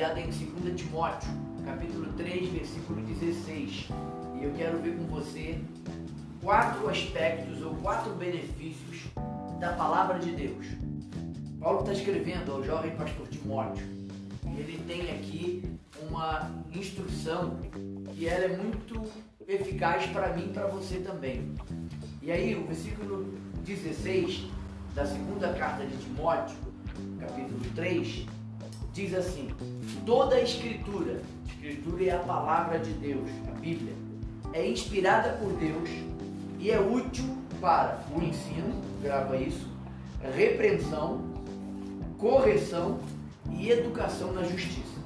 baseada em 2 Timóteo, capítulo 3, versículo 16. E eu quero ver com você quatro aspectos ou quatro benefícios da palavra de Deus. Paulo está escrevendo ao jovem pastor Timóteo. Ele tem aqui uma instrução que ela é muito eficaz para mim e para você também. E aí, o versículo 16 da segunda carta de Timóteo, capítulo 3, diz assim: Toda a escritura, escritura é a palavra de Deus, a Bíblia, é inspirada por Deus e é útil para o ensino, grava isso, repreensão, correção e educação na justiça,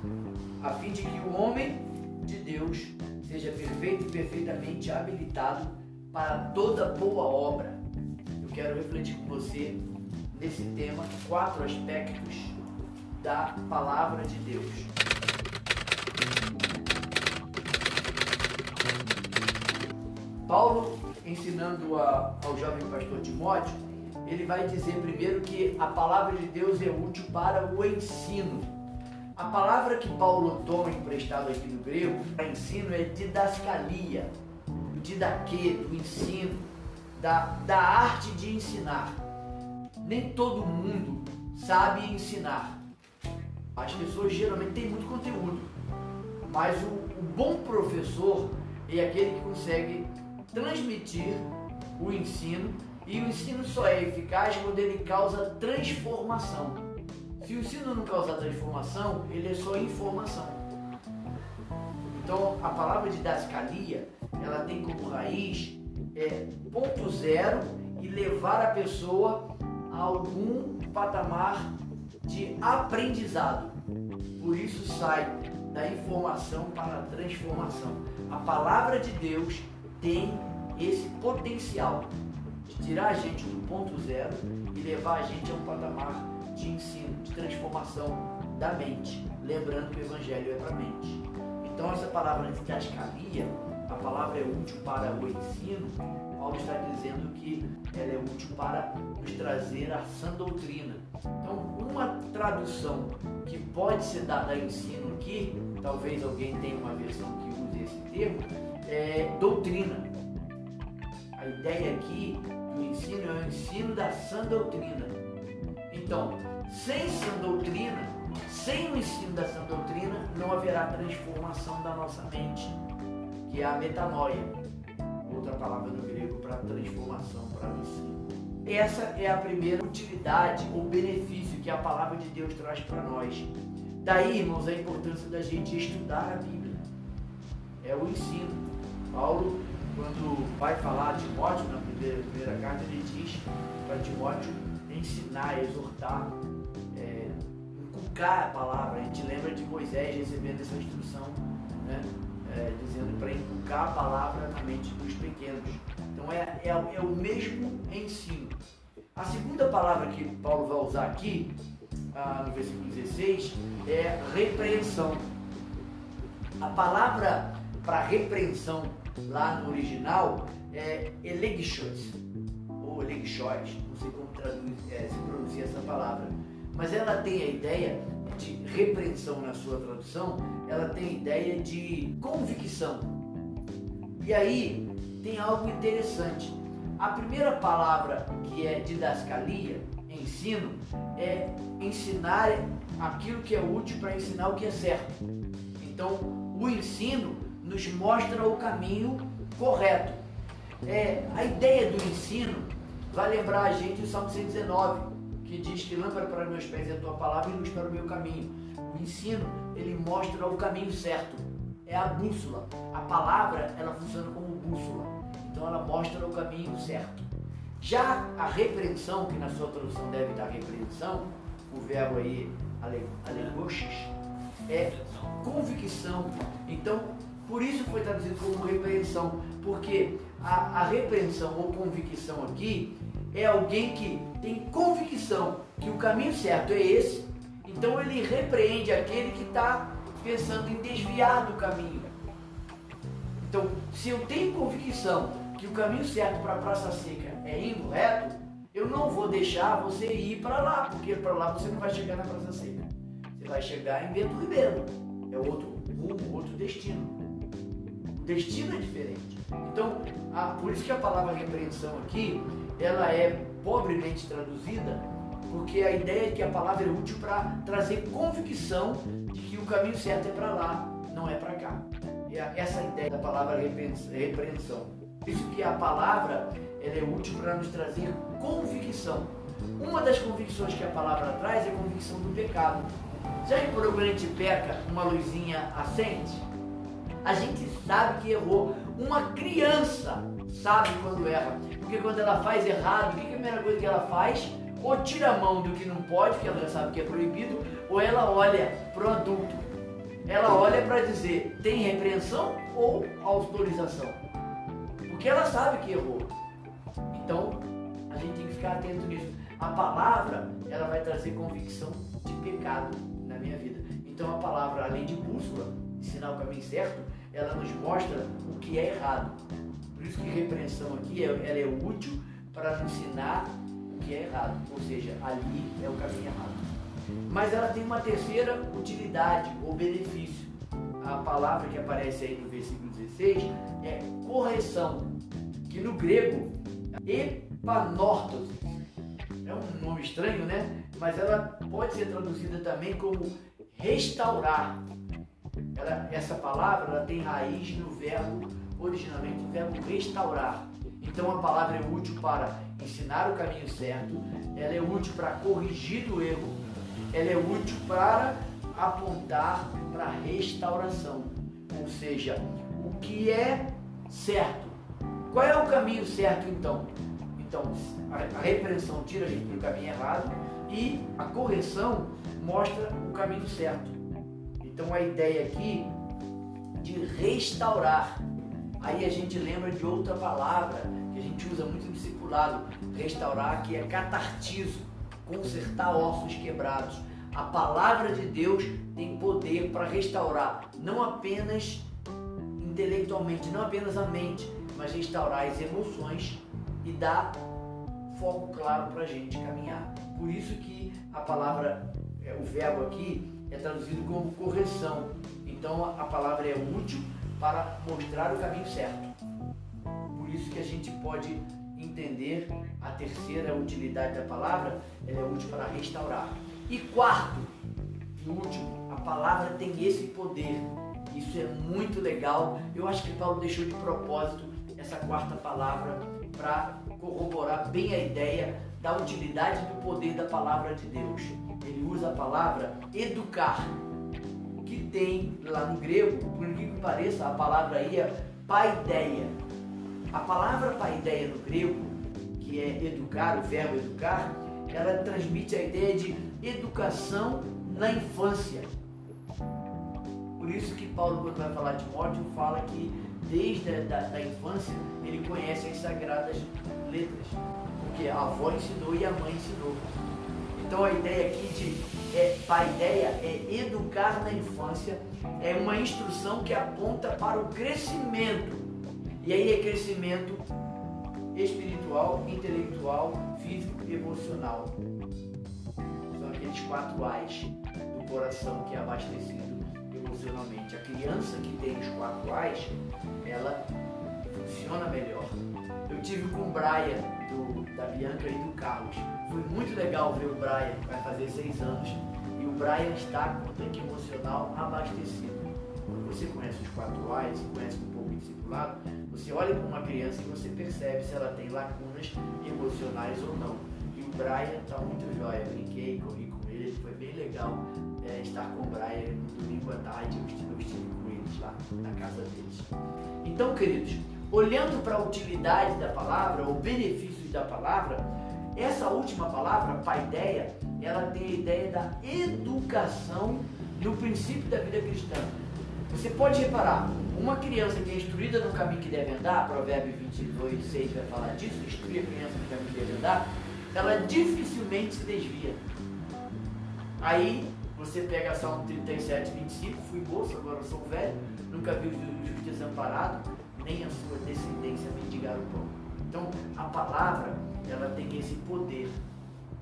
a fim de que o homem de Deus seja perfeito e perfeitamente habilitado para toda boa obra. Eu quero refletir com você nesse tema quatro aspectos da palavra de Deus. Paulo, ensinando a, ao jovem pastor Timóteo, ele vai dizer primeiro que a palavra de Deus é útil para o ensino. A palavra que Paulo toma emprestado aqui no grego para ensino é didascalia, o didaquê, do ensino, da, da arte de ensinar. Nem todo mundo sabe ensinar. As pessoas geralmente têm muito conteúdo, mas o, o bom professor é aquele que consegue transmitir o ensino e o ensino só é eficaz quando ele causa transformação. Se o ensino não causa transformação, ele é só informação. Então, a palavra de dascalia, ela tem como raiz é, ponto zero e levar a pessoa a algum patamar de aprendizado. Por isso sai da informação para a transformação. A palavra de Deus tem esse potencial de tirar a gente do ponto zero e levar a gente a um patamar de ensino, de transformação da mente. Lembrando que o Evangelho é para a mente. Então, essa palavra de cascaria, a palavra é útil para o ensino. Paulo está dizendo que ela é útil para nos trazer a sã doutrina. Então, uma tradução que pode ser dada a ensino aqui, talvez alguém tenha uma versão que use esse termo, é doutrina. A ideia aqui do ensino é o ensino da sã doutrina. Então, sem sã doutrina, sem o ensino da sã doutrina, não haverá transformação da nossa mente, que é a metanoia, outra palavra no grego para transformação, para ensino. Essa é a primeira utilidade ou benefício que a palavra de Deus traz para nós. Daí, irmãos, a importância da gente estudar a Bíblia. É o ensino. Paulo, quando vai falar a Timóteo, na primeira, primeira carta, ele diz para Timóteo ensinar, exortar, é, inculcar a palavra. A gente lembra de Moisés recebendo essa instrução? É, dizendo para inculcar a palavra na mente dos pequenos. Então é, é, é, o mesmo ensino. A segunda palavra que Paulo vai usar aqui, ah, no versículo 16, é repreensão. A palavra para repreensão lá no original é elegishos, ou elegishos, não sei como traduz, é, se pronuncia essa palavra, mas ela tem a ideia de repreensão na sua tradução, ela tem a ideia de convicção. E aí tem algo interessante. A primeira palavra que é didascalia, ensino, é ensinar aquilo que é útil para ensinar o que é certo. Então, o ensino nos mostra o caminho correto. É, a ideia do ensino vai lembrar a gente o Salmo 119, que diz que lâmpada para meus pés é a tua palavra e luz para o meu caminho. O ensino, ele mostra o caminho certo. É a bússola. A palavra, ela funciona como bússola. Então ela mostra o caminho certo. Já a repreensão, que na sua tradução deve estar repreensão, o verbo aí, alegoxis, é convicção. Então, por isso foi traduzido como repreensão, porque a, a repreensão ou convicção aqui é alguém que tem convicção que o caminho certo é esse, então ele repreende aquele que está pensando em desviar do caminho. Então, se eu tenho convicção que o caminho certo para a Praça Seca é indo reto, eu não vou deixar você ir para lá, porque para lá você não vai chegar na Praça Seca. Você vai chegar em Bento Ribeiro. É outro rumo, outro destino. O destino é diferente. Então, a, por isso que a palavra repreensão aqui, ela é pobremente traduzida, porque a ideia é que a palavra é útil para trazer convicção de que o caminho certo é para lá, não é para cá. É essa ideia da palavra repreensão. Por isso que a palavra ela é útil para nos trazer convicção. Uma das convicções que a palavra traz é a convicção do pecado. Já que algum a gente peca, uma luzinha acende? A gente sabe que errou. Uma criança sabe quando erra. Porque quando ela faz errado, o que é a primeira coisa que ela faz? Ou tira a mão do que não pode, que ela já sabe que é proibido, ou ela olha para o adulto. Ela olha para dizer, tem repreensão ou autorização? Porque ela sabe que errou. Então, a gente tem que ficar atento nisso. A palavra, ela vai trazer convicção de pecado na minha vida. Então, a palavra, além de bússola, ensinar o caminho certo, ela nos mostra o que é errado. Por isso que repreensão aqui, ela é útil para nos ensinar o que é errado. Ou seja, ali é o caminho errado. Mas ela tem uma terceira utilidade ou benefício. A palavra que aparece aí no versículo 16 é correção, que no grego epanortos. É um nome estranho, né? Mas ela pode ser traduzida também como restaurar. Ela, essa palavra ela tem raiz no verbo, originalmente, o verbo restaurar. Então a palavra é útil para ensinar o caminho certo, ela é útil para corrigir o erro, ela é útil para apontar para a restauração. Ou seja, o que é certo. Qual é o caminho certo então? Então, a repreensão tira a gente do caminho errado e a correção mostra o caminho certo. Então, a ideia aqui de restaurar. Aí a gente lembra de outra palavra que a gente usa muito no discipulado, restaurar, que é catartizo, consertar ossos quebrados. A palavra de Deus tem poder para restaurar não apenas intelectualmente, não apenas a mente, mas restaurar as emoções e dar foco claro para a gente caminhar. Por isso que a palavra, é, o verbo aqui é traduzido como correção. Então a palavra é útil para mostrar o caminho certo. Por isso que a gente pode entender a terceira utilidade da palavra, ela é útil para restaurar. E quarto e último, a palavra tem esse poder. Isso é muito legal. Eu acho que Paulo deixou de propósito essa quarta palavra para corroborar bem a ideia da utilidade do poder da palavra de Deus. Ele usa a palavra educar, que tem lá no grego, por que pareça, a palavra aí é paideia. A palavra paideia no grego, que é educar, o verbo educar, ela transmite a ideia de educação na infância. Por isso que Paulo, quando vai falar de Timóteo, fala que desde a da, da infância ele conhece as sagradas letras, porque a avó ensinou e a mãe ensinou. Então a ideia aqui de é, a ideia é educar na infância, é uma instrução que aponta para o crescimento. E aí é crescimento espiritual, intelectual, físico e emocional. São aqueles quatro Ais do coração que é abastecido emocionalmente. A criança que tem os quatro ais, ela funciona melhor. Eu tive com o Brian, do, da Bianca e do Carlos. Foi muito legal ver o Brian, vai fazer seis anos, e o Brian está com o tanque emocional abastecido. Quando você conhece os quatro ais, conhece um pouco o discipulado, você olha para uma criança e você percebe se ela tem lacunas emocionais ou não. E o Brian está muito jóia. Brinquei, corri com ele, foi bem legal é, estar com o Brian no domingo à tarde, eu estive com eles lá na casa deles. Então, queridos, olhando para a utilidade da palavra, o benefício da palavra, essa última palavra, paideia, ela tem a ideia da educação no princípio da vida cristã. Você pode reparar, uma criança que é instruída no caminho que deve andar, Provérbio 22, 6 vai falar disso, instruir a criança no caminho que deve andar, ela dificilmente se desvia. Aí você pega Salmo 37, 25, fui moço, agora sou velho, nunca vi o justo desamparado, nem a sua descendência mendigar o pão. Então, a palavra, ela tem esse poder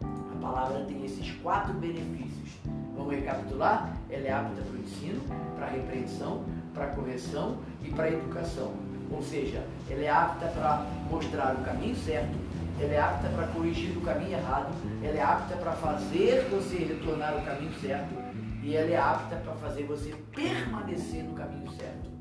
A palavra tem esses quatro benefícios. Vamos recapitular? Ela é apta para o ensino, para a repreensão, para a correção e para a educação. Ou seja, ela é apta para mostrar o caminho certo, ela é apta para corrigir o caminho errado, ela é apta para fazer você retornar ao caminho certo e ela é apta para fazer você permanecer no caminho certo.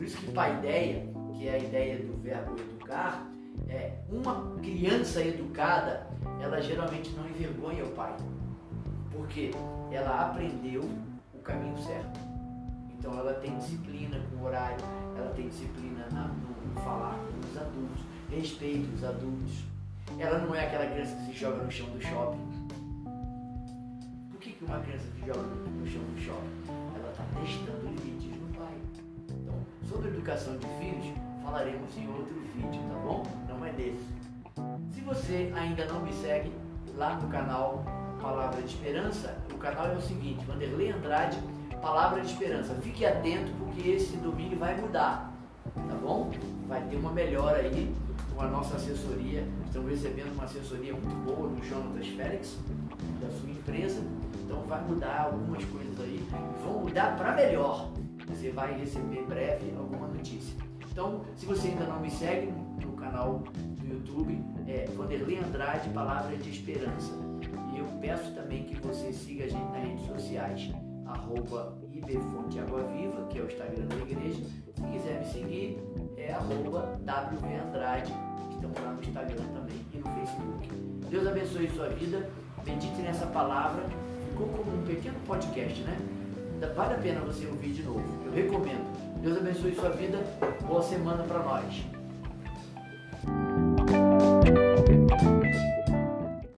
Por isso que paideia, que é a ideia do verbo educar, é uma criança educada, ela geralmente não envergonha o pai, porque ela aprendeu o caminho certo. Então ela tem disciplina com o horário, ela tem disciplina na, no falar com os adultos, respeita os adultos. Ela não é aquela criança que se joga no chão do shopping. Por que, que uma criança que joga no chão do shopping? Ela está testando de filhos, falaremos em outro vídeo, tá bom? Não é desse. Se você ainda não me segue lá no canal Palavra de Esperança, o canal é o seguinte, Vanderlei Andrade palavra de esperança. Fique atento porque esse domingo vai mudar, tá bom? Vai ter uma melhora aí com a nossa assessoria. Estamos recebendo uma assessoria muito boa do Jonatas Félix, da sua empresa. Então vai mudar algumas coisas aí, vão mudar para melhor. Você vai receber breve alguma notícia. Então, se você ainda não me segue no canal do YouTube, é Vanderlei Andrade, Palavra de Esperança. E eu peço também que você siga a gente nas redes sociais arroba IBFonte Água Viva, que é o Instagram da igreja. Se quiser me seguir, é arroba WV Andrade, estamos lá no Instagram também e no Facebook. Deus abençoe sua vida, medite nessa palavra, ficou como um pequeno podcast, né? Vale a pena você ouvir de novo, eu recomendo. Deus abençoe sua vida, boa semana para nós.